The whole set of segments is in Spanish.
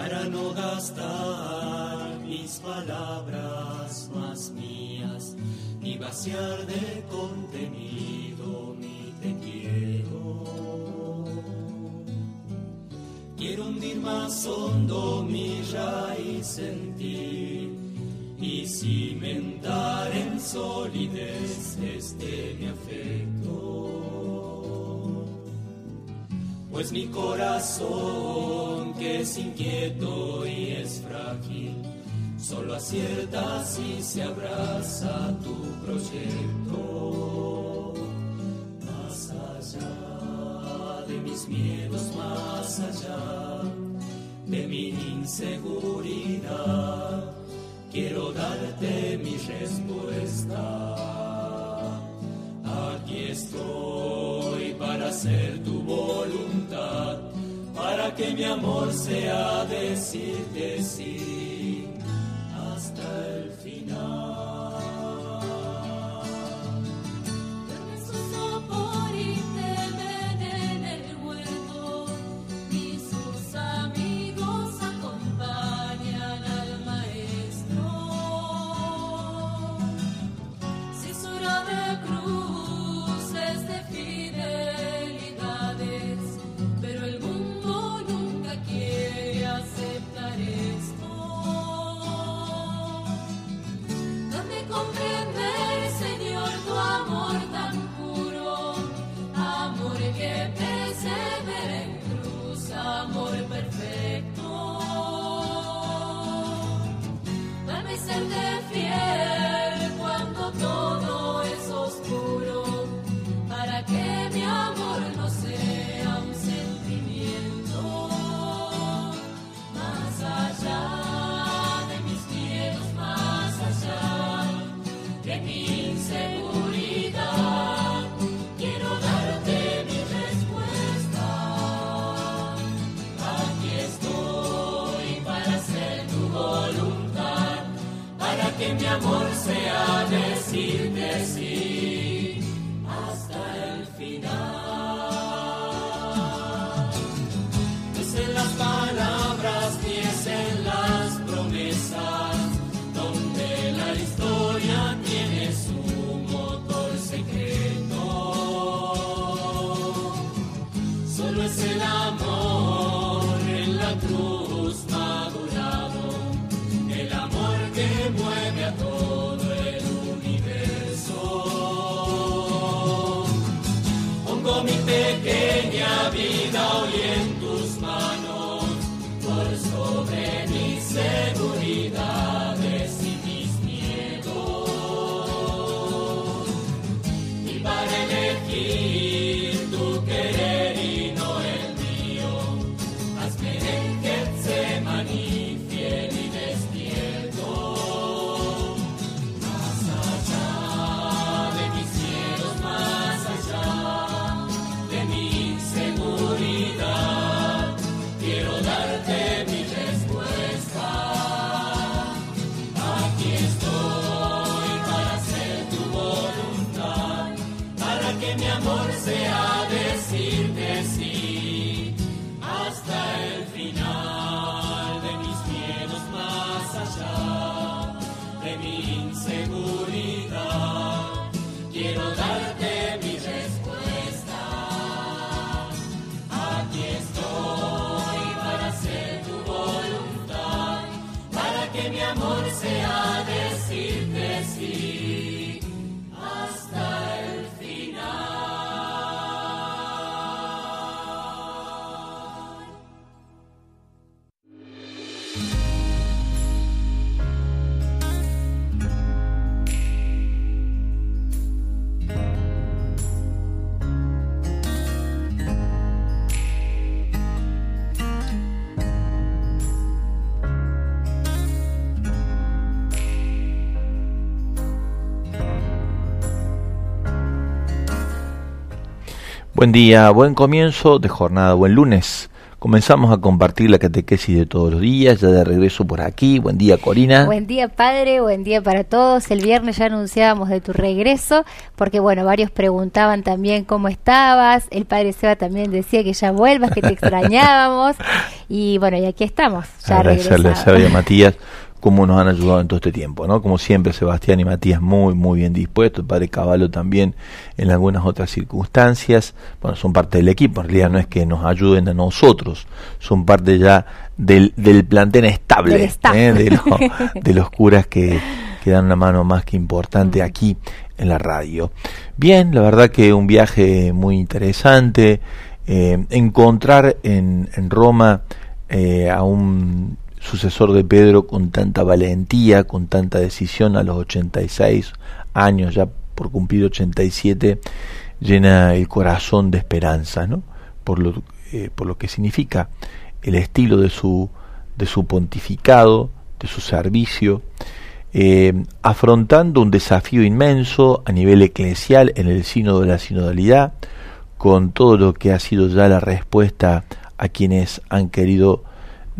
para no gastar mis palabras más mías, ni vaciar de contenido mi te quiero. Quiero hundir más hondo mi raíz en ti y cimentar en solidez este mi afecto. Pues mi corazón, que es inquieto y es frágil, solo acierta si se abraza tu proyecto. Más allá de mis miedos, más allá de mi inseguridad quiero darte mi respuesta. Aquí estoy para hacer tu voluntad, para que mi amor sea decirte sí Yeah. Buen día, buen comienzo de jornada, buen lunes. Comenzamos a compartir la catequesis de todos los días, ya de regreso por aquí. Buen día, Corina. Buen día, padre, buen día para todos. El viernes ya anunciábamos de tu regreso, porque bueno, varios preguntaban también cómo estabas. El padre Seba también decía que ya vuelvas, que te extrañábamos. Y bueno, y aquí estamos. Ya Agradecerle a Matías cómo nos han ayudado en todo este tiempo, ¿no? Como siempre, Sebastián y Matías muy, muy bien dispuestos, el padre Caballo también en algunas otras circunstancias, bueno, son parte del equipo, en realidad no es que nos ayuden a nosotros, son parte ya del, del plantel estable, ¿eh? de, de, los curas que, que dan una mano más que importante mm. aquí en la radio. Bien, la verdad que un viaje muy interesante, eh, encontrar en, en Roma eh, a un sucesor de Pedro con tanta valentía, con tanta decisión a los 86 años, ya por cumplir 87, llena el corazón de esperanza, ¿no? Por lo, eh, por lo que significa el estilo de su, de su pontificado, de su servicio, eh, afrontando un desafío inmenso a nivel eclesial en el sínodo de la sinodalidad, con todo lo que ha sido ya la respuesta a quienes han querido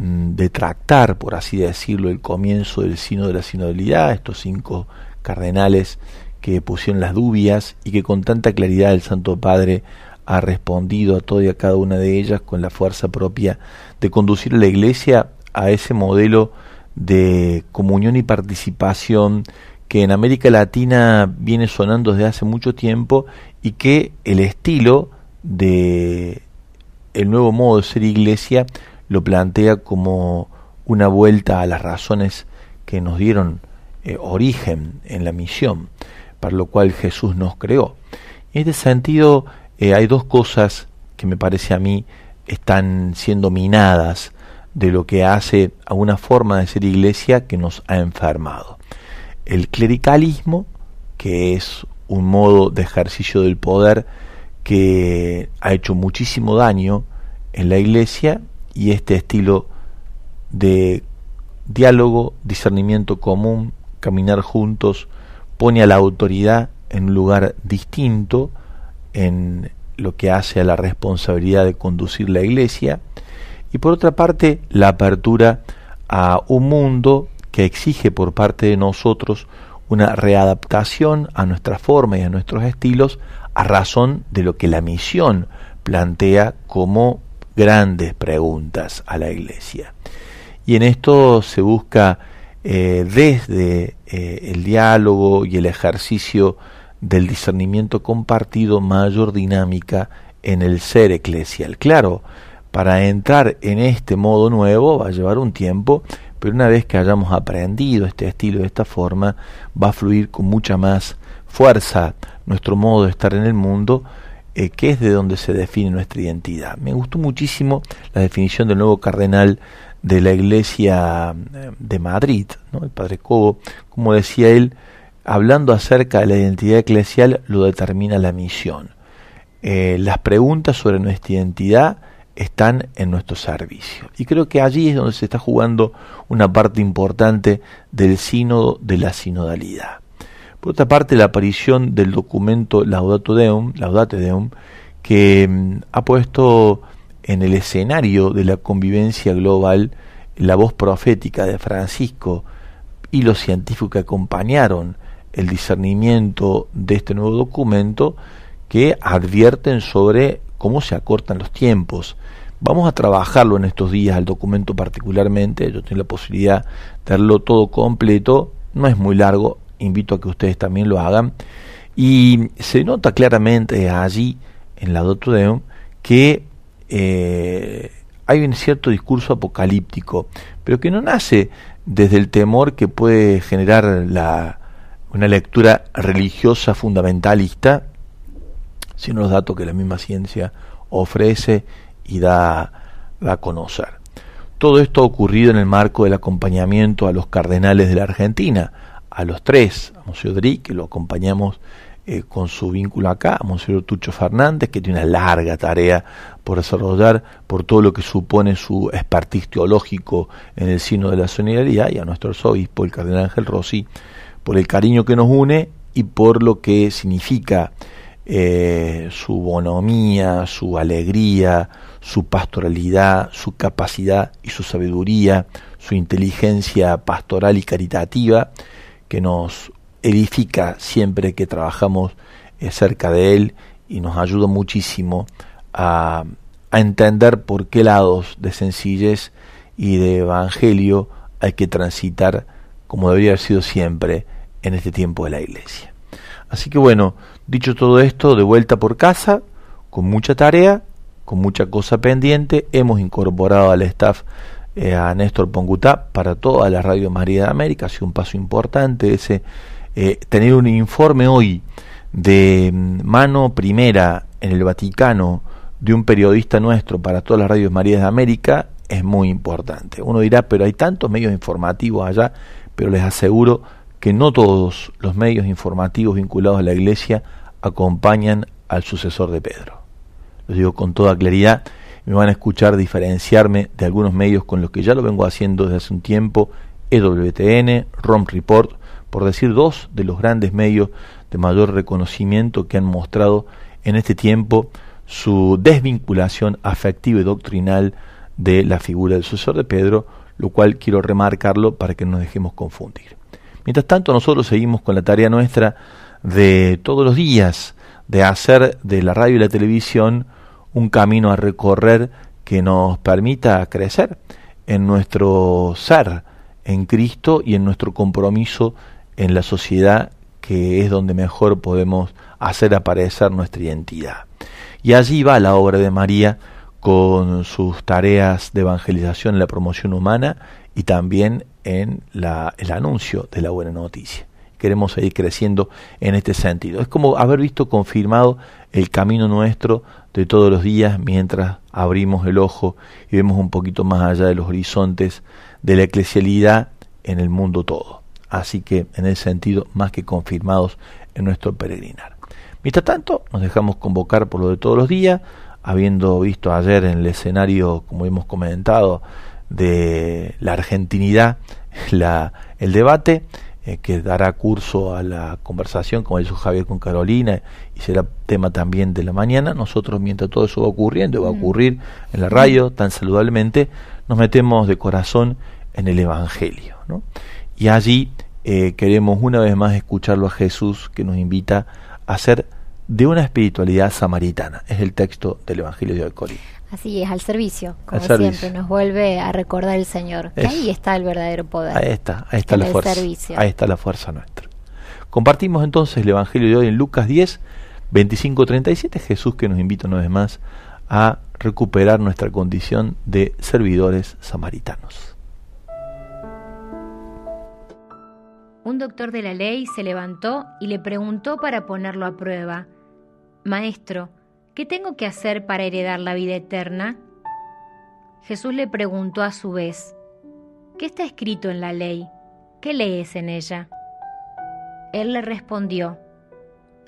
Mm, de tractar, por así decirlo, el comienzo del sino de la sinodalidad, estos cinco cardenales que pusieron las dubias y que con tanta claridad el Santo Padre ha respondido a toda y a cada una de ellas con la fuerza propia de conducir a la Iglesia a ese modelo de comunión y participación que en América Latina viene sonando desde hace mucho tiempo y que el estilo de el nuevo modo de ser iglesia lo plantea como una vuelta a las razones que nos dieron eh, origen en la misión, para lo cual Jesús nos creó. En este sentido, eh, hay dos cosas que me parece a mí están siendo minadas de lo que hace a una forma de ser iglesia que nos ha enfermado. El clericalismo, que es un modo de ejercicio del poder que ha hecho muchísimo daño en la iglesia y este estilo de diálogo, discernimiento común, caminar juntos, pone a la autoridad en un lugar distinto en lo que hace a la responsabilidad de conducir la iglesia. Y por otra parte la apertura a un mundo que exige por parte de nosotros una readaptación a nuestra forma y a nuestros estilos a razón de lo que la misión plantea como grandes preguntas a la Iglesia. Y en esto se busca eh, desde eh, el diálogo y el ejercicio del discernimiento compartido mayor dinámica en el ser eclesial. Claro, para entrar en este modo nuevo va a llevar un tiempo, pero una vez que hayamos aprendido este estilo de esta forma, va a fluir con mucha más fuerza nuestro modo de estar en el mundo, eh, que es de donde se define nuestra identidad. Me gustó muchísimo la definición del nuevo cardenal de la Iglesia eh, de Madrid, el padre Cobo, como decía él, hablando acerca de la identidad eclesial, lo determina la misión. Eh, las preguntas sobre nuestra identidad están en nuestro servicio. Y creo que allí es donde se está jugando una parte importante del sínodo de la sinodalidad. Por otra parte, la aparición del documento Laudato Deum, Laudate Deum, que mm, ha puesto en el escenario de la convivencia global la voz profética de Francisco y los científicos que acompañaron el discernimiento de este nuevo documento que advierten sobre cómo se acortan los tiempos. Vamos a trabajarlo en estos días, el documento particularmente, yo tengo la posibilidad de verlo todo completo, no es muy largo, invito a que ustedes también lo hagan. Y se nota claramente allí, en la Deum, que eh, hay un cierto discurso apocalíptico, pero que no nace desde el temor que puede generar la, una lectura religiosa fundamentalista, sino los datos que la misma ciencia ofrece y da, da a conocer. Todo esto ha ocurrido en el marco del acompañamiento a los cardenales de la Argentina, a los tres, a Monsieur Dri, que lo acompañamos eh, con su vínculo acá, a Monsieur Tucho Fernández, que tiene una larga tarea por desarrollar por todo lo que supone su expertise teológico en el sino de la solidaridad, y a nuestro arzobispo, el cardenal Ángel Rossi, por el cariño que nos une y por lo que significa eh, su bonomía, su alegría, su pastoralidad, su capacidad y su sabiduría, su inteligencia pastoral y caritativa, que nos edifica siempre que trabajamos eh, cerca de Él y nos ayuda muchísimo a, entender por qué lados de sencillez y de evangelio hay que transitar como debería haber sido siempre en este tiempo de la iglesia. Así que bueno, dicho todo esto, de vuelta por casa, con mucha tarea, con mucha cosa pendiente, hemos incorporado al staff eh, a Néstor Pongutá para toda la Radio María de América, ha sido un paso importante ese eh, tener un informe hoy de mm, mano primera en el Vaticano de un periodista nuestro para todas las radios Marías de América es muy importante. Uno dirá, pero hay tantos medios informativos allá, pero les aseguro que no todos los medios informativos vinculados a la Iglesia acompañan al sucesor de Pedro. Lo digo con toda claridad, me van a escuchar diferenciarme de algunos medios con los que ya lo vengo haciendo desde hace un tiempo, EWTN, ROM Report, por decir dos de los grandes medios de mayor reconocimiento que han mostrado en este tiempo su desvinculación afectiva y doctrinal de la figura del sucesor de Pedro, lo cual quiero remarcarlo para que no nos dejemos confundir. Mientras tanto, nosotros seguimos con la tarea nuestra de todos los días de hacer de la radio y la televisión un camino a recorrer que nos permita crecer en nuestro ser en Cristo y en nuestro compromiso en la sociedad que es donde mejor podemos hacer aparecer nuestra identidad. Y allí va la obra de María con sus tareas de evangelización en la promoción humana y también en la, el anuncio de la buena noticia. Queremos seguir creciendo en este sentido. Es como haber visto confirmado el camino nuestro de todos los días mientras abrimos el ojo y vemos un poquito más allá de los horizontes de la eclesialidad en el mundo todo. Así que en ese sentido, más que confirmados en nuestro peregrinar. Mientras tanto, nos dejamos convocar por lo de todos los días, habiendo visto ayer en el escenario, como hemos comentado, de la argentinidad, la, el debate, eh, que dará curso a la conversación, como dijo Javier con Carolina, y será tema también de la mañana. Nosotros, mientras todo eso va ocurriendo, va a mm. ocurrir en la radio tan saludablemente, nos metemos de corazón en el Evangelio. ¿no? Y allí eh, queremos una vez más escucharlo a Jesús que nos invita a ser de una espiritualidad samaritana. Es el texto del Evangelio de hoy. Así es, al servicio, como siempre, nos vuelve a recordar el Señor. Que ahí está el verdadero poder. Ahí está, ahí está la fuerza. Ahí está la fuerza nuestra. Compartimos entonces el Evangelio de hoy en Lucas 10, 25-37, Jesús que nos invita una vez más a recuperar nuestra condición de servidores samaritanos. Un doctor de la ley se levantó y le preguntó para ponerlo a prueba, Maestro, ¿qué tengo que hacer para heredar la vida eterna? Jesús le preguntó a su vez, ¿qué está escrito en la ley? ¿Qué lees en ella? Él le respondió,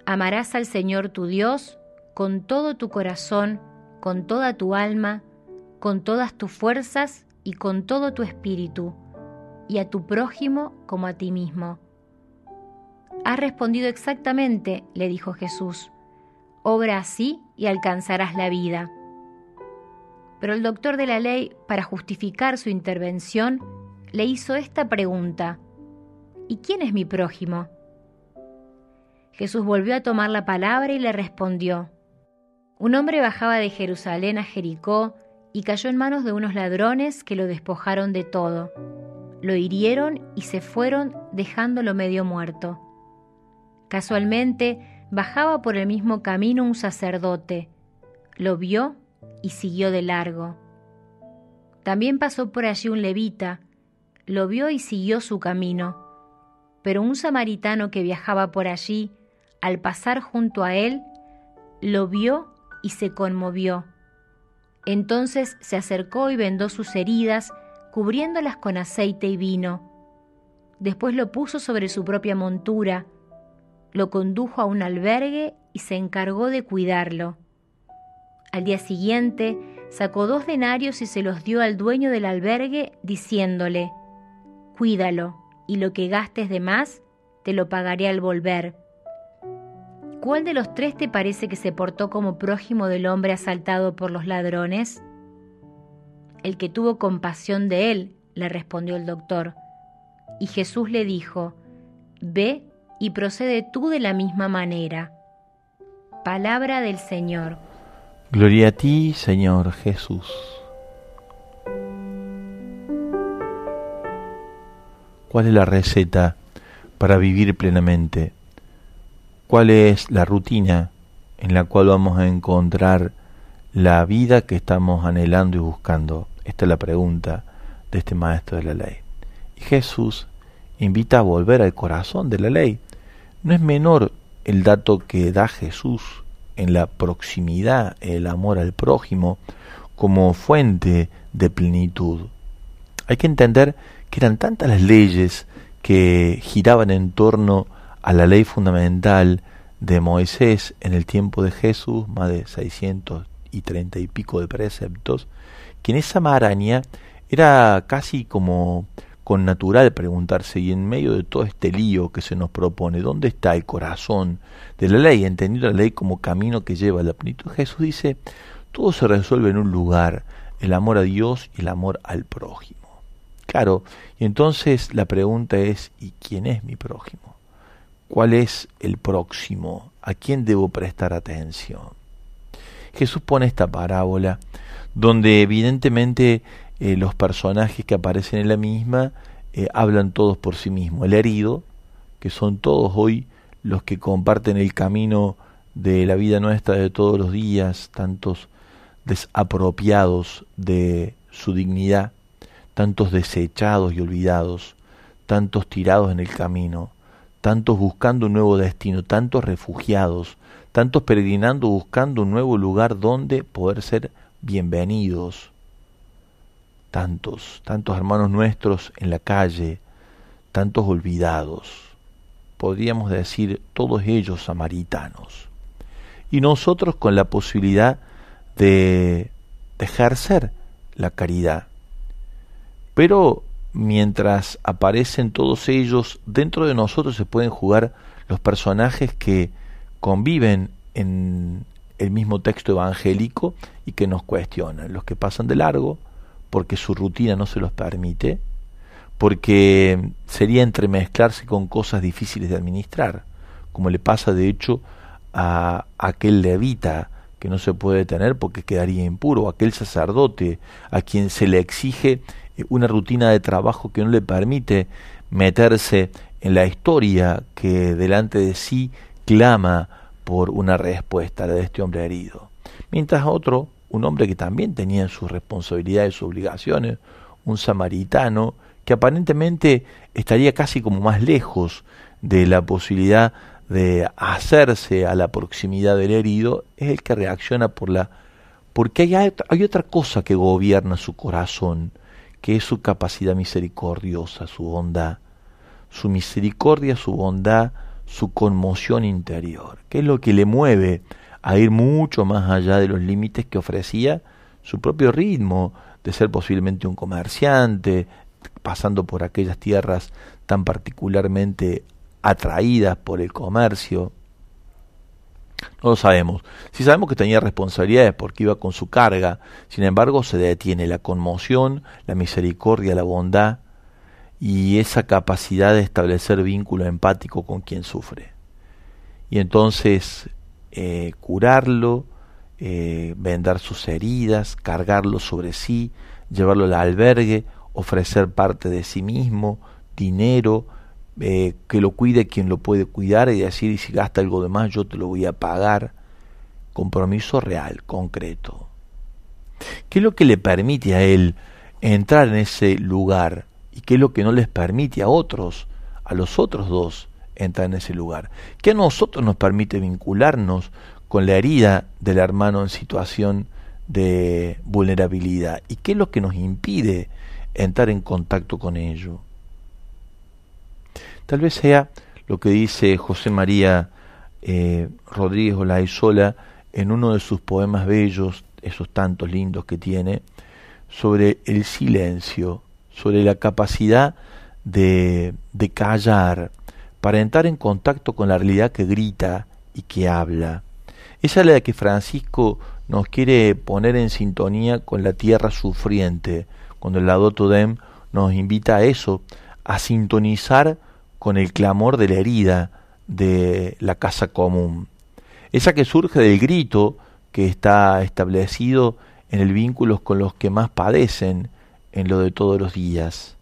Amarás al Señor tu Dios con todo tu corazón, con toda tu alma, con todas tus fuerzas y con todo tu espíritu y a tu prójimo como a ti mismo. Has respondido exactamente, le dijo Jesús. Obra así y alcanzarás la vida. Pero el doctor de la ley, para justificar su intervención, le hizo esta pregunta. ¿Y quién es mi prójimo? Jesús volvió a tomar la palabra y le respondió. Un hombre bajaba de Jerusalén a Jericó y cayó en manos de unos ladrones que lo despojaron de todo lo hirieron y se fueron dejándolo medio muerto. Casualmente bajaba por el mismo camino un sacerdote, lo vio y siguió de largo. También pasó por allí un levita, lo vio y siguió su camino. Pero un samaritano que viajaba por allí, al pasar junto a él, lo vio y se conmovió. Entonces se acercó y vendó sus heridas cubriéndolas con aceite y vino. Después lo puso sobre su propia montura, lo condujo a un albergue y se encargó de cuidarlo. Al día siguiente sacó dos denarios y se los dio al dueño del albergue, diciéndole, Cuídalo, y lo que gastes de más, te lo pagaré al volver. ¿Cuál de los tres te parece que se portó como prójimo del hombre asaltado por los ladrones? El que tuvo compasión de él, le respondió el doctor. Y Jesús le dijo, Ve y procede tú de la misma manera. Palabra del Señor. Gloria a ti, Señor Jesús. ¿Cuál es la receta para vivir plenamente? ¿Cuál es la rutina en la cual vamos a encontrar la vida que estamos anhelando y buscando? Esta es la pregunta de este maestro de la ley. Y Jesús invita a volver al corazón de la ley. No es menor el dato que da Jesús en la proximidad, el amor al prójimo, como fuente de plenitud. Hay que entender que eran tantas las leyes que giraban en torno a la ley fundamental de Moisés en el tiempo de Jesús, más de 630 y pico de preceptos, que en esa maraña era casi como con natural preguntarse, y en medio de todo este lío que se nos propone, ¿dónde está el corazón de la ley? Entendido la ley como camino que lleva a la plenitud. Jesús dice, todo se resuelve en un lugar, el amor a Dios y el amor al prójimo. Claro, y entonces la pregunta es, ¿y quién es mi prójimo? ¿Cuál es el próximo? ¿A quién debo prestar atención? Jesús pone esta parábola donde evidentemente eh, los personajes que aparecen en la misma eh, hablan todos por sí mismos. El herido, que son todos hoy los que comparten el camino de la vida nuestra de todos los días, tantos desapropiados de su dignidad, tantos desechados y olvidados, tantos tirados en el camino, tantos buscando un nuevo destino, tantos refugiados, tantos peregrinando buscando un nuevo lugar donde poder ser bienvenidos, tantos, tantos hermanos nuestros en la calle, tantos olvidados, podríamos decir todos ellos samaritanos, y nosotros con la posibilidad de, ejercer la caridad. Pero mientras aparecen todos ellos, dentro de nosotros se pueden jugar los personajes que conviven en el mismo texto evangélico y que nos cuestionan, los que pasan de largo, porque su rutina no se los permite, porque sería entremezclarse con cosas difíciles de administrar, como le pasa de hecho a aquel levita que no se puede tener porque quedaría impuro, aquel sacerdote a quien se le exige una rutina de trabajo que no le permite meterse en la historia que delante de sí clama por una respuesta, la de este hombre herido. Mientras otro un hombre que también tenía sus responsabilidades, sus obligaciones, un samaritano, que aparentemente estaría casi como más lejos de la posibilidad de hacerse a la proximidad del herido, es el que reacciona por la porque hay, hay otra cosa que gobierna su corazón, que es su capacidad misericordiosa, su bondad, su misericordia, su bondad, su conmoción interior, que es lo que le mueve a ir mucho más allá de los límites que ofrecía su propio ritmo de ser posiblemente un comerciante, pasando por aquellas tierras tan particularmente atraídas por el comercio. No lo sabemos. Si sabemos que tenía responsabilidades porque iba con su carga, sin embargo se detiene la conmoción, la misericordia, la bondad y esa capacidad de establecer vínculo empático con quien sufre. Y entonces eh, curarlo, eh, vendar sus heridas, cargarlo sobre sí, llevarlo al albergue, ofrecer parte de sí mismo, dinero, eh, que lo cuide quien lo puede cuidar y decir, si gasta algo de más, yo te lo voy a pagar. Compromiso real, concreto. ¿Qué es lo que le permite a él entrar en ese lugar? ¿Y qué es lo que no les permite a otros, a los otros dos, entrar en ese lugar, que a nosotros nos permite vincularnos con la herida del hermano en situación de vulnerabilidad y qué es lo que nos impide entrar en contacto con ello. Tal vez sea lo que dice José María eh, Rodríguez Olaizola en uno de sus poemas bellos, esos tantos lindos que tiene, sobre el silencio, sobre la capacidad de, de callar, para entrar en contacto con la realidad que grita y que habla. Esa es la que Francisco nos quiere poner en sintonía con la tierra sufriente, cuando el lado Dem nos invita a eso, a sintonizar con el clamor de la herida de la casa común. Esa que surge del grito que está establecido en el vínculo con los que más padecen en lo de todos los días.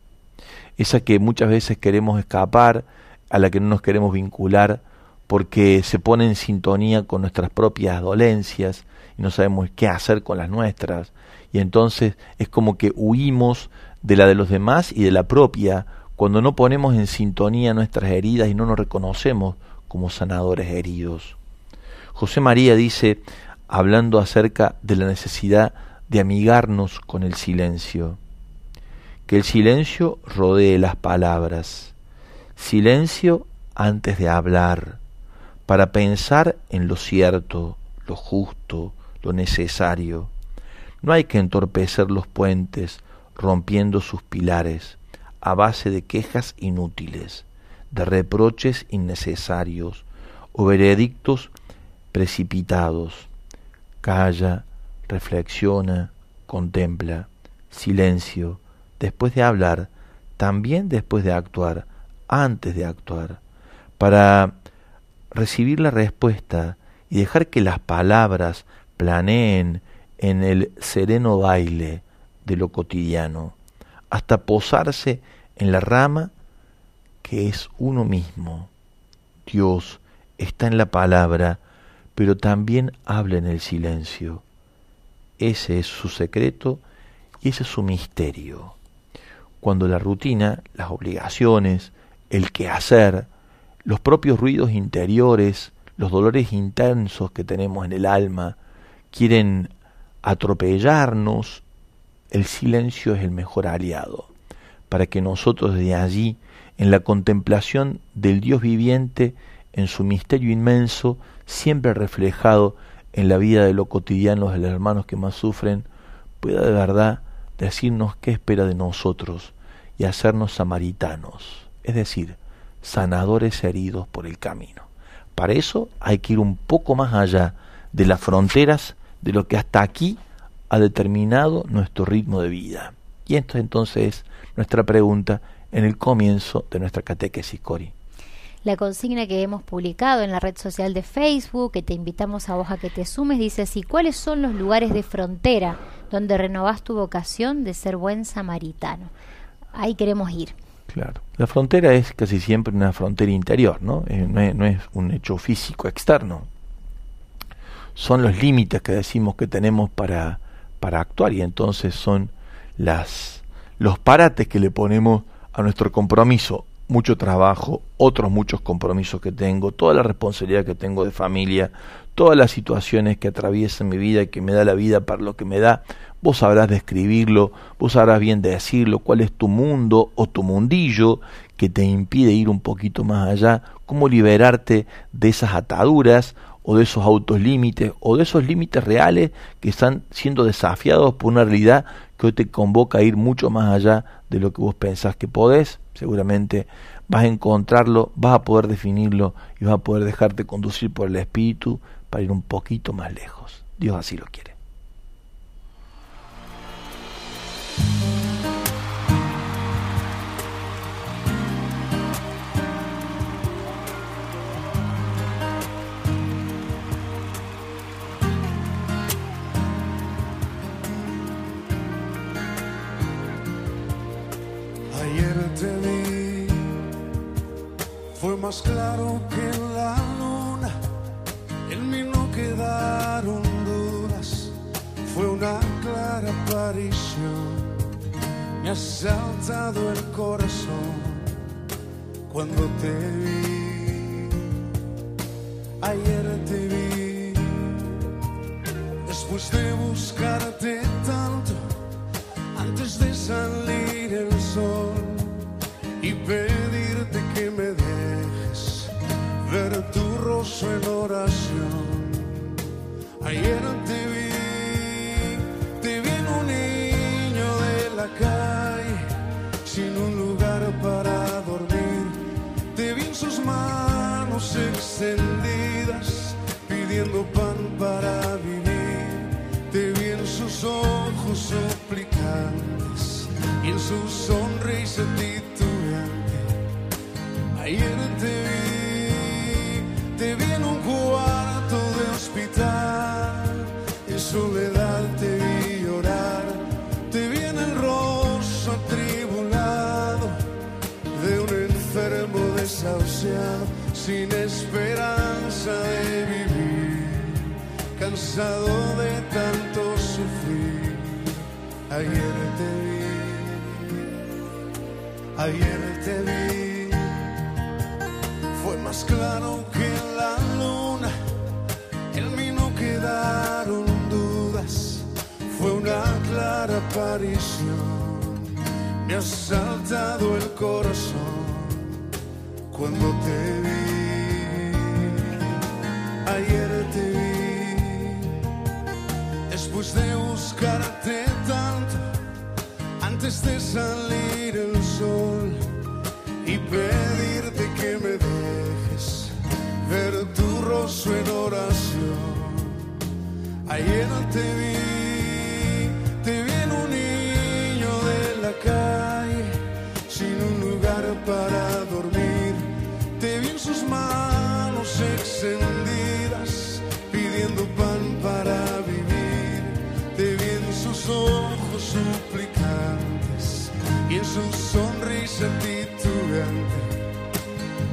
Esa que muchas veces queremos escapar, a la que no nos queremos vincular, porque se pone en sintonía con nuestras propias dolencias y no sabemos qué hacer con las nuestras. Y entonces es como que huimos de la de los demás y de la propia, cuando no ponemos en sintonía nuestras heridas y no nos reconocemos como sanadores heridos. José María dice, hablando acerca de la necesidad de amigarnos con el silencio, que el silencio rodee las palabras, silencio antes de hablar, para pensar en lo cierto, lo justo, lo necesario. No hay que entorpecer los puentes, rompiendo sus pilares, a base de quejas inútiles, de reproches innecesarios o veredictos precipitados. Calla, reflexiona, contempla, silencio, después de hablar, también después de actuar, antes de actuar, para recibir la respuesta y dejar que las palabras planeen en el sereno baile de lo cotidiano, hasta posarse en la rama que es uno mismo. Dios está en la palabra, pero también habla en el silencio. Ese es su secreto y ese es su misterio. Cuando la rutina, las obligaciones, el quehacer, los propios ruidos interiores, los dolores intensos que tenemos en el alma, quieren atropellarnos el silencio es el mejor aliado, para que nosotros de allí, en la contemplación del Dios viviente, en su misterio inmenso, siempre reflejado en la vida de lo cotidiano de los hermanos que más sufren, pueda de verdad decirnos qué espera de nosotros y hacernos samaritanos, es decir, sanadores heridos por el camino. Para eso hay que ir un poco más allá de las fronteras de lo que hasta aquí ha determinado nuestro ritmo de vida. Y esto entonces es nuestra pregunta en el comienzo de nuestra catequesis, Cori. La consigna que hemos publicado en la red social de Facebook, que te invitamos a vos a que te sumes, dice así, ¿cuáles son los lugares de frontera donde renovás tu vocación de ser buen samaritano? Ahí queremos ir. Claro. La frontera es casi siempre una frontera interior, ¿no? Eh, no, es, no es un hecho físico externo. Son los límites que decimos que tenemos para, para actuar y entonces son las los parates que le ponemos a nuestro compromiso, mucho trabajo, otros muchos compromisos que tengo, toda la responsabilidad que tengo de familia, todas las situaciones que atraviesan mi vida y que me da la vida para lo que me da, vos sabrás describirlo, vos sabrás bien decirlo, cuál es tu mundo o tu mundillo que te impide ir un poquito más allá, cómo liberarte de esas ataduras o de esos autos límites o de esos límites reales que están siendo desafiados por una realidad que hoy te convoca a ir mucho más allá de lo que vos pensás que podés, seguramente vas a encontrarlo, vas a poder definirlo y vas a poder dejarte conducir por el Espíritu para ir un poquito más lejos. Dios así lo quiere. Sin esperanza de vivir, cansado de tanto sufrir. Ayer te vi, ayer te vi, fue más claro que la luna, en mí no quedaron dudas, fue una clara aparición me ha saltado el corazón cuando te vi. Ayer te vi, después de buscarte tanto, antes de salir el sol y pedirte que me dejes ver tu rostro en oración. Ayer te vi, te vi en un su sonrisa titubante.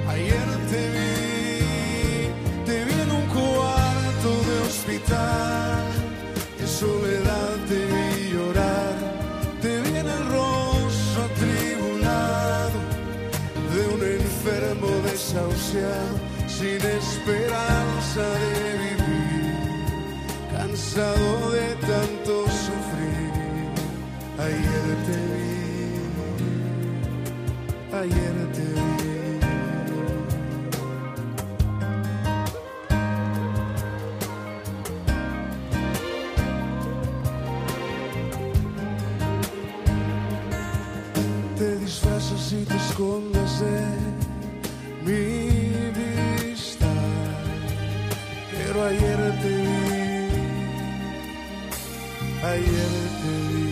Ayer te vi, te vi en un cuarto de hospital, en soledad te vi llorar, te vi en el rostro atribulado de un enfermo desahuciado, sin esperanza de vivir, cansado de tanto mi vista. Pero ayer te vi, ayer te vi.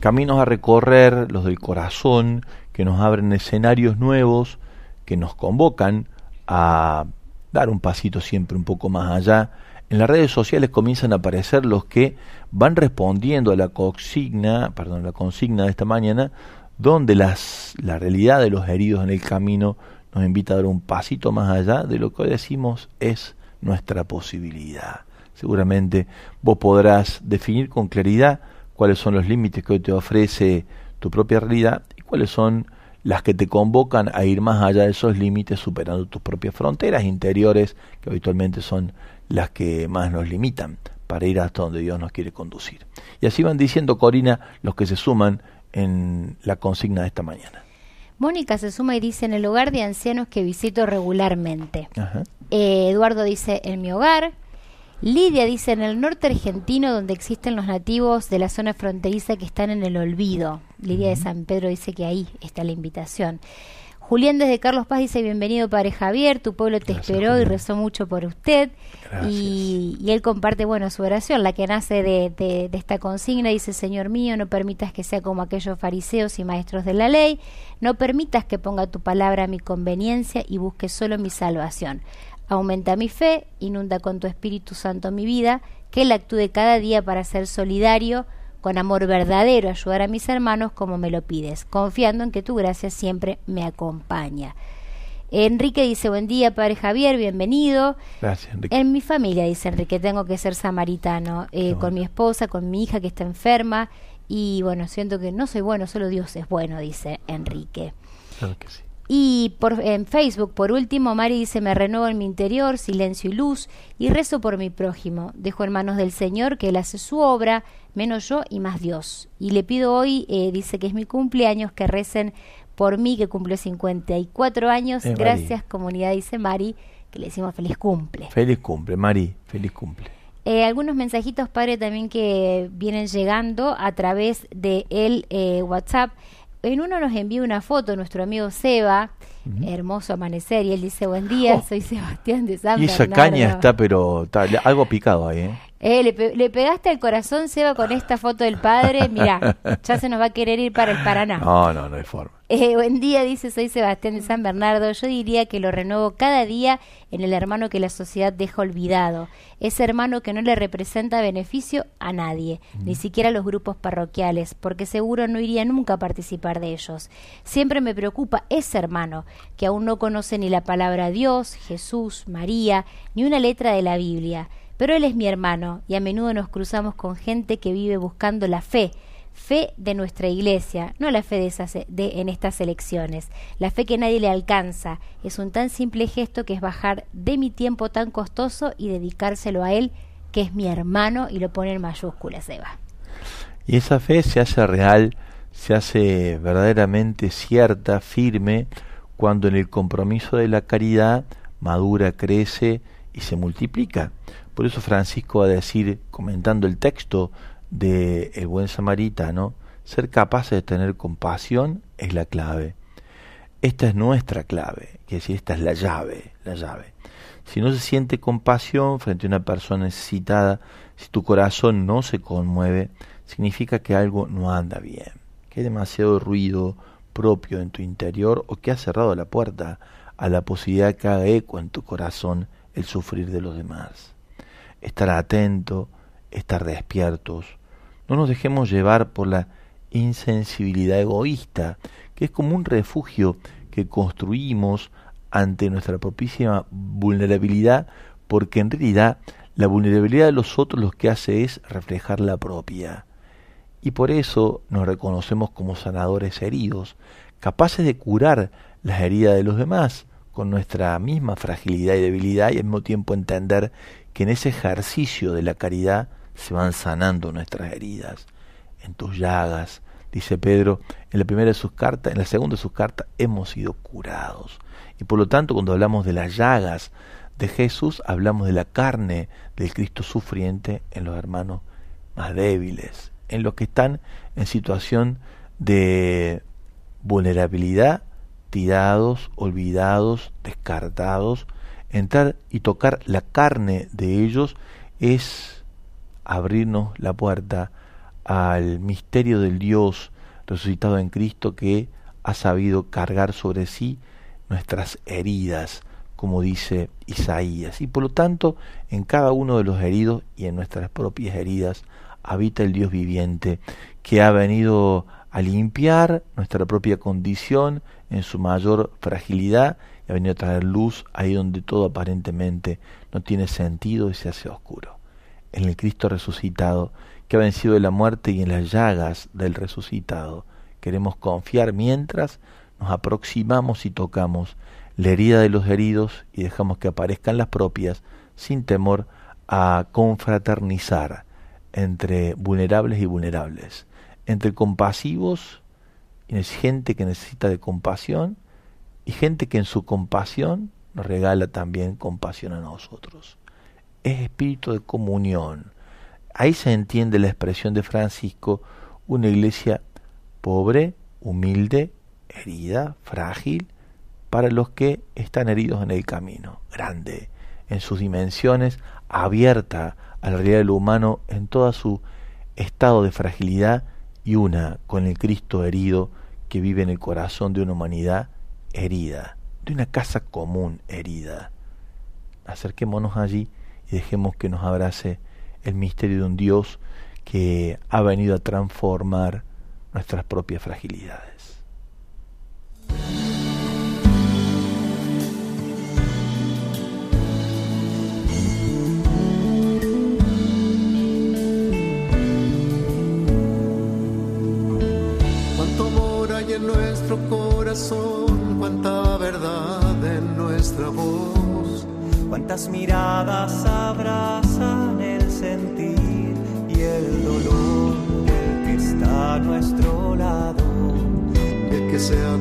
Caminos a recorrer, los del corazón, que nos abren escenarios nuevos, que nos convocan a dar un pasito siempre un poco más allá. En las redes sociales comienzan a aparecer los que van respondiendo a la consigna, perdón, la consigna de esta mañana, donde las, la realidad de los heridos en el camino nos invita a dar un pasito más allá de lo que hoy decimos es nuestra posibilidad. Seguramente vos podrás definir con claridad cuáles son los límites que hoy te ofrece tu propia realidad y cuáles son las que te convocan a ir más allá de esos límites, superando tus propias fronteras interiores, que habitualmente son las que más nos limitan para ir hasta donde Dios nos quiere conducir. Y así van diciendo, Corina, los que se suman en la consigna de esta mañana. Mónica se suma y dice en el hogar de ancianos que visito regularmente. Eh, Eduardo dice en mi hogar. Lidia dice en el norte argentino donde existen los nativos de la zona fronteriza que están en el olvido. Lidia de San Pedro dice que ahí está la invitación. Julián desde Carlos Paz dice bienvenido Padre Javier, tu pueblo te Gracias, esperó y rezó mucho por usted. Y él comparte, bueno, su oración, la que nace de, de- de esta consigna, dice, Señor mío, no permitas que sea como aquellos fariseos y maestros de la ley, no permitas que ponga tu palabra a mi conveniencia y busque solo mi salvación. Aumenta mi fe, inunda con tu Espíritu Santo mi vida, que Él actúe cada día para ser solidario, con amor verdadero, ayudar a mis hermanos como me lo pides, confiando en que tu gracia siempre me acompaña. Enrique dice, buen día, Padre Javier, bienvenido. Gracias, Enrique. En mi familia, dice Enrique, tengo que ser samaritano, eh, con mi esposa, con mi hija que está enferma, y bueno, siento que no soy bueno, solo Dios es bueno, dice Enrique. Claro que sí. Y por, en Facebook, por último, Mari dice, me renuevo en mi interior, silencio y luz, y rezo por mi prójimo. Dejo en manos del Señor que Él hace su obra, menos yo y más Dios. Y le pido hoy, eh, dice que es mi cumpleaños, que recen por mí, que cumple 54 años. Eh, Mari. Gracias, comunidad, dice Mari, que le decimos feliz cumple. Feliz cumple, Mari. Feliz cumple. Eh, algunos mensajitos, padre, también que vienen llegando a través de el eh, WhatsApp. En uno nos envía una foto nuestro amigo Seba, hermoso amanecer, y él dice, buen día, Oh. soy Sebastián de San Y esa Bernardo". caña está, pero está algo picado ahí, ¿eh? Eh, le, le, pegaste al corazón, Seba, con esta foto del padre. Mira, ya se nos va a querer ir para el Paraná. No, no, no hay forma. Eh, buen día, dice, soy Sebastián de San Bernardo. Yo diría que lo renuevo cada día en el hermano que la sociedad deja olvidado. Ese hermano que no le representa beneficio a nadie, ni siquiera a los grupos parroquiales, porque seguro no iría nunca a participar de ellos. Siempre me preocupa ese hermano, que aún no conoce ni la palabra Dios, Jesús, María, ni una letra de la Biblia pero él es mi hermano y a menudo nos cruzamos con gente que vive buscando la fe, fe de nuestra iglesia, no la fe de, esas, de en estas elecciones, la fe que nadie le alcanza. Es un tan simple gesto que es bajar de mi tiempo tan costoso y dedicárselo a él, que es mi hermano, y lo pone en mayúsculas, Eva. Y esa fe se hace real, se hace verdaderamente cierta, firme, cuando en el compromiso de la caridad madura, crece y se multiplica. Por eso Francisco va a decir, comentando el texto de El buen samaritano, ser capaces de tener compasión es la clave. Esta es nuestra clave, que decir, esta es la llave, la llave. Si no se siente compasión frente a una persona necesitada, si tu corazón no se conmueve, significa que algo no anda bien, que hay demasiado ruido propio en tu interior o que has cerrado la puerta a la posibilidad que haga eco en tu corazón el sufrir de los demás estar atento, estar despiertos. No nos dejemos llevar por la insensibilidad egoísta, que es como un refugio que construimos ante nuestra propísima vulnerabilidad, porque en realidad la vulnerabilidad de los otros lo que hace es reflejar la propia. Y por eso nos reconocemos como sanadores heridos, capaces de curar las heridas de los demás con nuestra misma fragilidad y debilidad y al mismo tiempo entender que en ese ejercicio de la caridad se van sanando nuestras heridas, en tus llagas, dice Pedro, en la primera de sus cartas, en la segunda de sus cartas, hemos sido curados. Y por lo tanto, cuando hablamos de las llagas de Jesús, hablamos de la carne del Cristo sufriente en los hermanos más débiles, en los que están en situación de vulnerabilidad, tirados, olvidados, descartados, entrar y tocar la carne de ellos es abrirnos la puerta al misterio del Dios resucitado en Cristo que ha sabido cargar sobre sí nuestras heridas, como dice Isaías. Y por lo tanto, en cada uno de los heridos y en nuestras propias heridas habita el Dios viviente que ha venido a limpiar nuestra propia condición en su mayor fragilidad ha venido a traer luz ahí donde todo aparentemente no tiene sentido y se hace oscuro. En el Cristo resucitado, que ha vencido de la muerte y en las llagas del resucitado, queremos confiar mientras nos aproximamos y tocamos la herida de los heridos y dejamos que aparezcan las propias sin temor a confraternizar entre vulnerables y vulnerables, entre compasivos y gente que necesita de compasión y gente que en su compasión nos regala también compasión a nosotros. Es espíritu de comunión. Ahí se entiende la expresión de Francisco, una iglesia pobre, humilde, herida, frágil, para los que están heridos en el camino, grande, en sus dimensiones, abierta a la realidad del humano en todo su estado de fragilidad y una con el Cristo herido que vive en el corazón de una humanidad herida, de una casa común herida. Acerquémonos allí y dejemos que nos abrace el misterio de un Dios que ha venido a transformar nuestras propias fragilidades. En nuestro corazón cuánta verdad en nuestra voz. Cuántas miradas abrazan el sentir y el dolor del que está a nuestro lado. El que se ha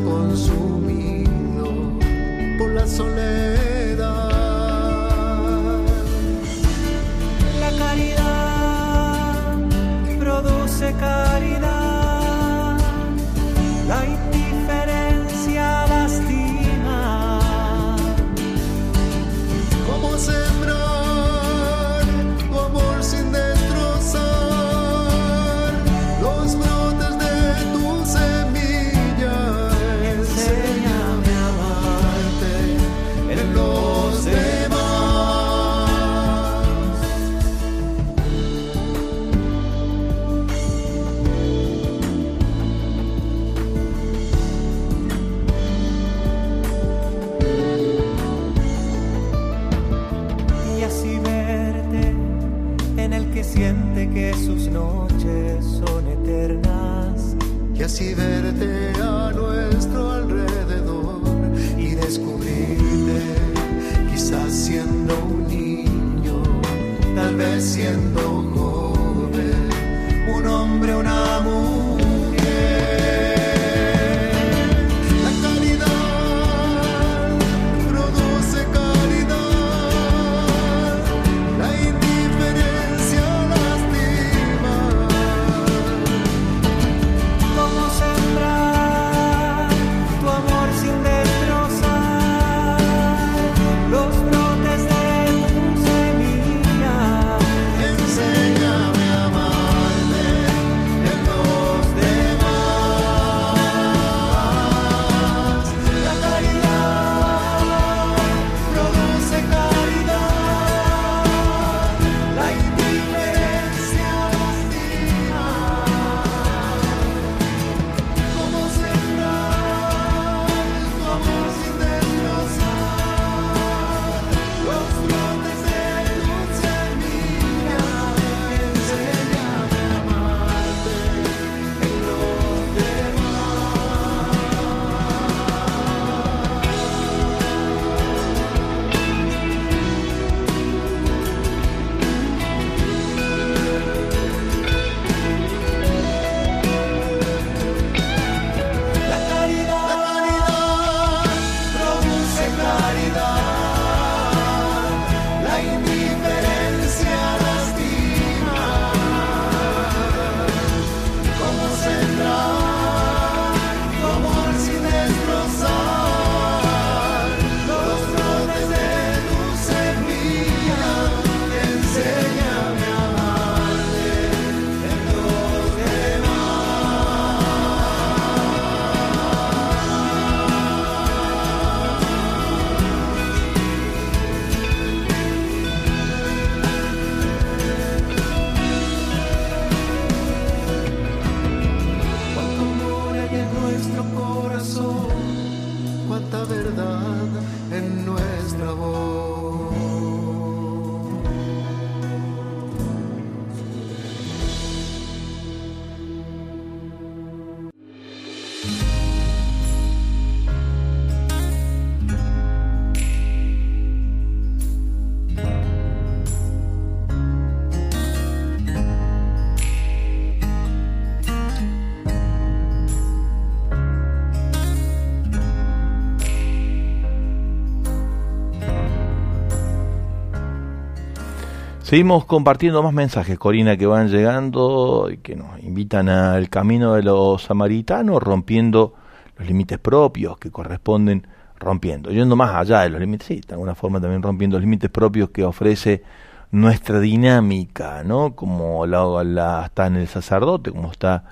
Seguimos compartiendo más mensajes, Corina, que van llegando y que nos invitan al camino de los samaritanos, rompiendo los límites propios que corresponden, rompiendo, yendo más allá de los límites, sí, de alguna forma también rompiendo los límites propios que ofrece nuestra dinámica, ¿no? Como la, la está en el sacerdote, como está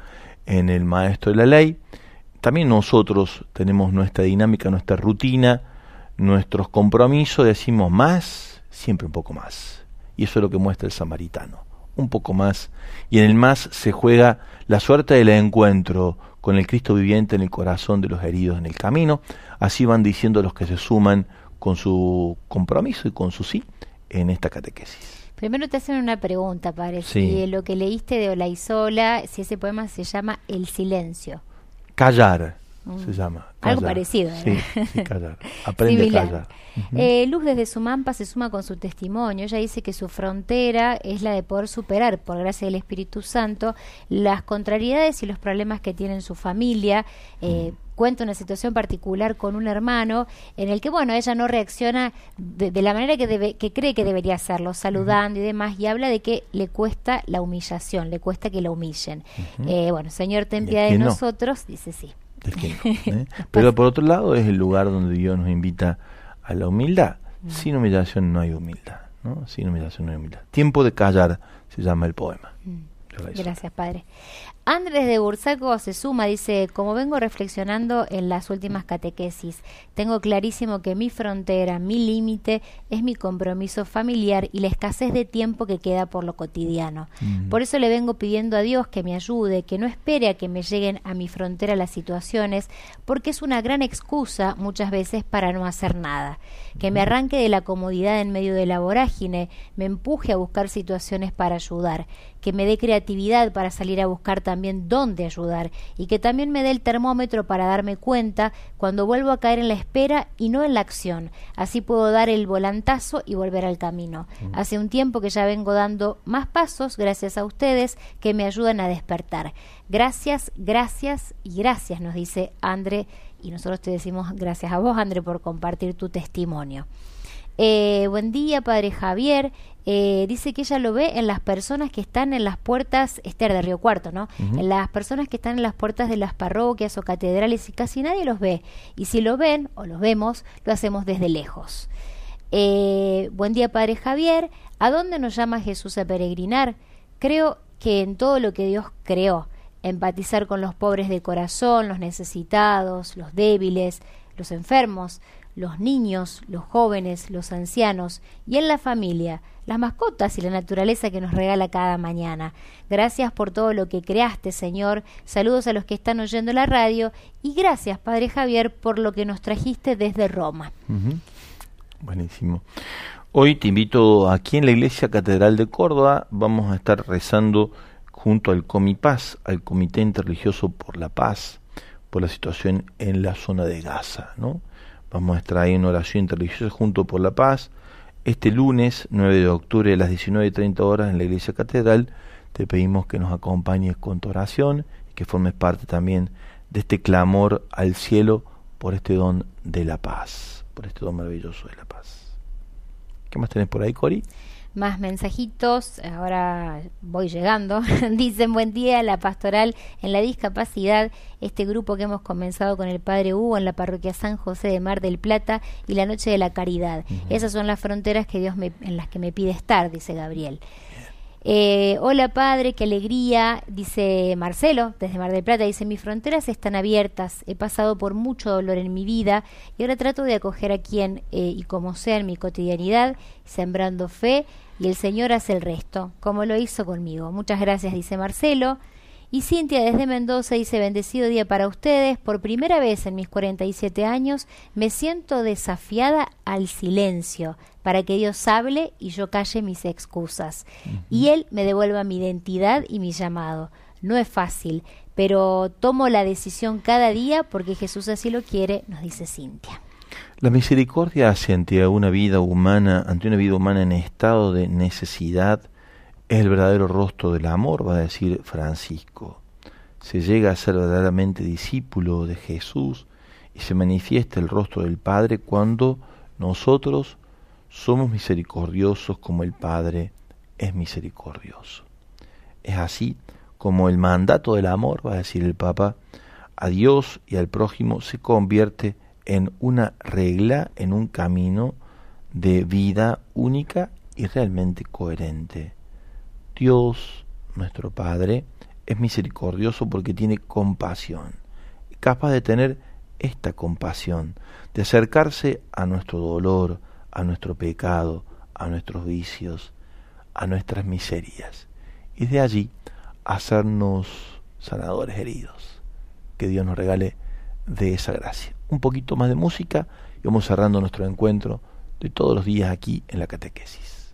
en el maestro de la ley. También nosotros tenemos nuestra dinámica, nuestra rutina, nuestros compromisos, decimos más, siempre un poco más. Y eso es lo que muestra el samaritano, un poco más. Y en el más se juega la suerte del encuentro con el Cristo viviente en el corazón de los heridos en el camino. Así van diciendo los que se suman con su compromiso y con su sí en esta catequesis. Primero te hacen una pregunta, parece. Sí. Si lo que leíste de Olaizola, si ese poema se llama El silencio. Callar Mm. se llama. Algo parecido, Sí, ¿eh? sí, callar. Aprende a callar. Eh, Luz desde Sumampa se suma con su testimonio. Ella dice que su frontera es la de poder superar, por gracia del Espíritu Santo, las contrariedades y los problemas que tiene en su familia. Eh, Cuenta una situación particular con un hermano en el que, bueno, ella no reacciona de, de la manera que, debe, que cree que debería hacerlo, saludando y demás, y habla de que le cuesta la humillación, le cuesta que la humillen. Eh, bueno, Señor, ten ¿Y a piedad de no? nosotros, dice sí. Del que no, ¿eh? Pero por otro lado es el lugar donde Dios nos invita a la humildad. Sin humillación no hay humildad, ¿no? Sin humillación no hay humildad. Tiempo de callar se llama el poema. Hice. Gracias, padre. Andrés de Bursaco se suma, dice, como vengo reflexionando en las últimas catequesis, tengo clarísimo que mi frontera, mi límite, es mi compromiso familiar y la escasez de tiempo que queda por lo cotidiano. Por eso le vengo pidiendo a Dios que me ayude, que no espere a que me lleguen a mi frontera las situaciones, porque es una gran excusa muchas veces para no hacer nada. Que me arranque de la comodidad en medio de la vorágine, me empuje a buscar situaciones para ayudar, que me dé creatividad para salir a buscar también dónde ayudar y que también me dé el termómetro para darme cuenta cuando vuelvo a caer en la espera y no en la acción. Así puedo dar el volantazo y volver al camino. Mm. Hace un tiempo que ya vengo dando más pasos gracias a ustedes que me ayudan a despertar. Gracias, gracias y gracias, nos dice André y nosotros te decimos gracias a vos, André, por compartir tu testimonio. Eh, buen día, Padre Javier. Eh, dice que ella lo ve en las personas que están en las puertas, Esther de Río Cuarto, ¿no? En las personas que están en las puertas de las parroquias o catedrales y casi nadie los ve. Y si lo ven o los vemos, lo hacemos desde lejos. Eh, buen día, Padre Javier. ¿A dónde nos llama Jesús a peregrinar? Creo que en todo lo que Dios creó, empatizar con los pobres de corazón, los necesitados, los débiles, los enfermos, los niños, los jóvenes, los ancianos y en la familia, las mascotas y la naturaleza que nos regala cada mañana. Gracias por todo lo que creaste, Señor. Saludos a los que están oyendo la radio y gracias, Padre Javier, por lo que nos trajiste desde Roma. Buenísimo. Hoy te invito aquí en la Iglesia Catedral de Córdoba. Vamos a estar rezando junto al Comipaz, al Comité Interreligioso por la Paz, por la situación en la zona de Gaza, ¿no? Vamos a estar ahí en oración interreligiosa junto por la paz. Este lunes 9 de octubre a las 19.30 horas en la Iglesia Catedral te pedimos que nos acompañes con tu oración y que formes parte también de este clamor al cielo por este don de la paz, por este don maravilloso de la paz. ¿Qué más tenés por ahí, Cori? Más mensajitos, ahora voy llegando. Dicen buen día, la pastoral en la discapacidad, este grupo que hemos comenzado con el Padre Hugo en la parroquia San José de Mar del Plata y la Noche de la Caridad. Esas son las fronteras que Dios me, en las que me pide estar, dice Gabriel. Eh, hola padre, qué alegría, dice Marcelo desde Mar del Plata, dice mis fronteras están abiertas, he pasado por mucho dolor en mi vida y ahora trato de acoger a quien eh, y como sea en mi cotidianidad, sembrando fe y el Señor hace el resto, como lo hizo conmigo. Muchas gracias, dice Marcelo. Y Cintia desde Mendoza dice, bendecido día para ustedes. Por primera vez en mis 47 años me siento desafiada al silencio para que Dios hable y yo calle mis excusas. Y Él me devuelva mi identidad y mi llamado. No es fácil, pero tomo la decisión cada día porque Jesús así lo quiere, nos dice Cintia. La misericordia hacia ante una vida humana, ante una vida humana en estado de necesidad, es el verdadero rostro del amor, va a decir Francisco. Se llega a ser verdaderamente discípulo de Jesús y se manifiesta el rostro del Padre cuando nosotros somos misericordiosos como el Padre es misericordioso. Es así como el mandato del amor, va a decir el Papa, a Dios y al prójimo se convierte en una regla, en un camino de vida única y realmente coherente. Dios, nuestro Padre, es misericordioso porque tiene compasión, capaz de tener esta compasión, de acercarse a nuestro dolor, a nuestro pecado, a nuestros vicios, a nuestras miserias, y de allí hacernos sanadores heridos. Que Dios nos regale de esa gracia. Un poquito más de música y vamos cerrando nuestro encuentro de todos los días aquí en la catequesis.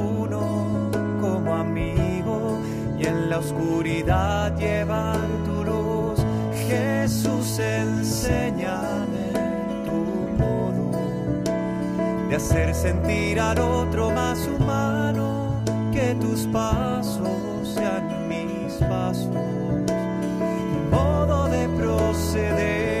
la oscuridad llevar tu luz. Jesús, enséñame de hacer sentir al otro más humano, que tus pasos sean mis pasos, modo de proceder.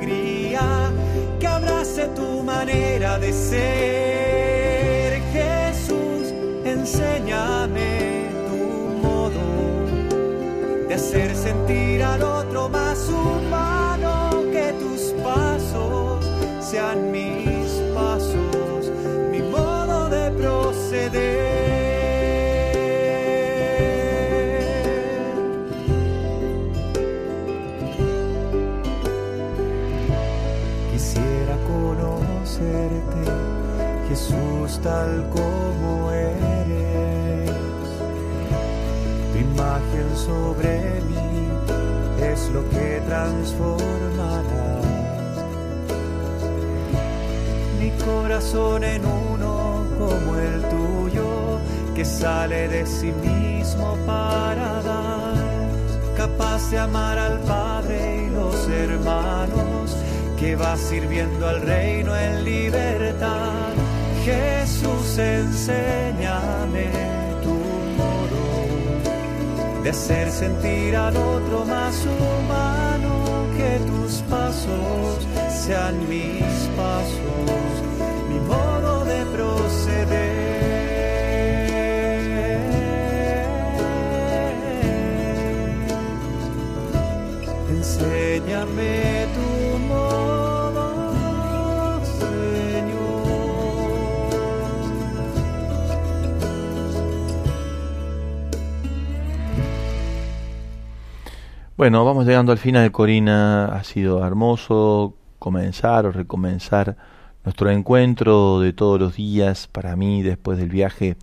manera de ser. Jesús, enséñame de hacer sentir al otro más humano, que tus pasos sean mis transformarás. Mi corazón en uno como el tuyo, que sale de sí mismo para dar, capaz de amar al Padre y los hermanos, que va sirviendo al reino en libertad. Jesús, enséñame tu modo de hacer sentir al otro más humano, que tus pasos sean mis pasos, mi modo de proceder. Enséñame tu Bueno, vamos llegando al final, Corina. Ha sido hermoso comenzar o recomenzar nuestro encuentro de todos los días para mí después del viaje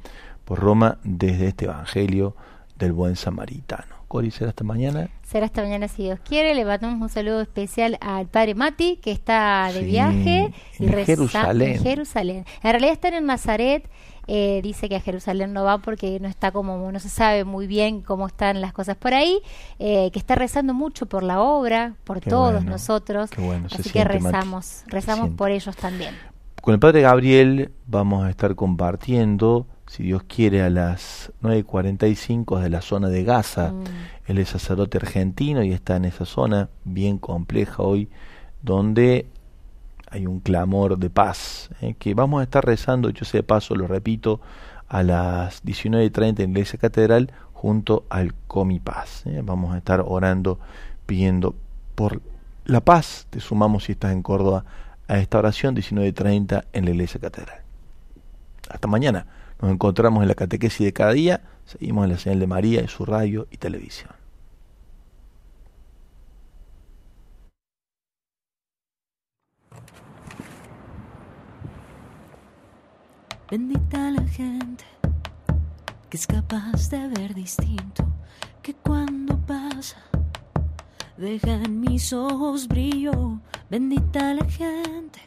por Roma desde este Evangelio del buen samaritano. Cori, será hasta mañana. Será esta mañana si Dios quiere. Le mandamos un saludo especial al padre Mati, que está de Sí, viaje. en reza- Jerusalén. en Jerusalén. En realidad están en Nazaret. Eh, dice que a Jerusalén no va porque no está como, no se sabe muy bien cómo están las cosas por ahí. eh, que está rezando mucho por la obra, por Qué todos bueno, nosotros. qué bueno, Así que Mati, rezamos, rezamos por ellos también. Con el Padre Gabriel vamos a estar compartiendo, si Dios quiere, a las 9.45 de la zona de Gaza. Mm. Él es sacerdote argentino y está en esa zona bien compleja hoy, donde hay un clamor de paz, eh, que vamos a estar rezando, yo sé de paso, lo repito, a las 19.30 en la Iglesia Catedral junto al Comipaz. eh. Vamos a estar orando, pidiendo por la paz. Te sumamos si estás en Córdoba a esta oración 19.30 en la Iglesia Catedral. Hasta mañana. Nos encontramos en la catequesis de cada día. Seguimos en la señal de María y su radio y televisión. Bendita la gente que es capaz de ver distinto, que cuando pasa deja en mis ojos brillo. Bendita la gente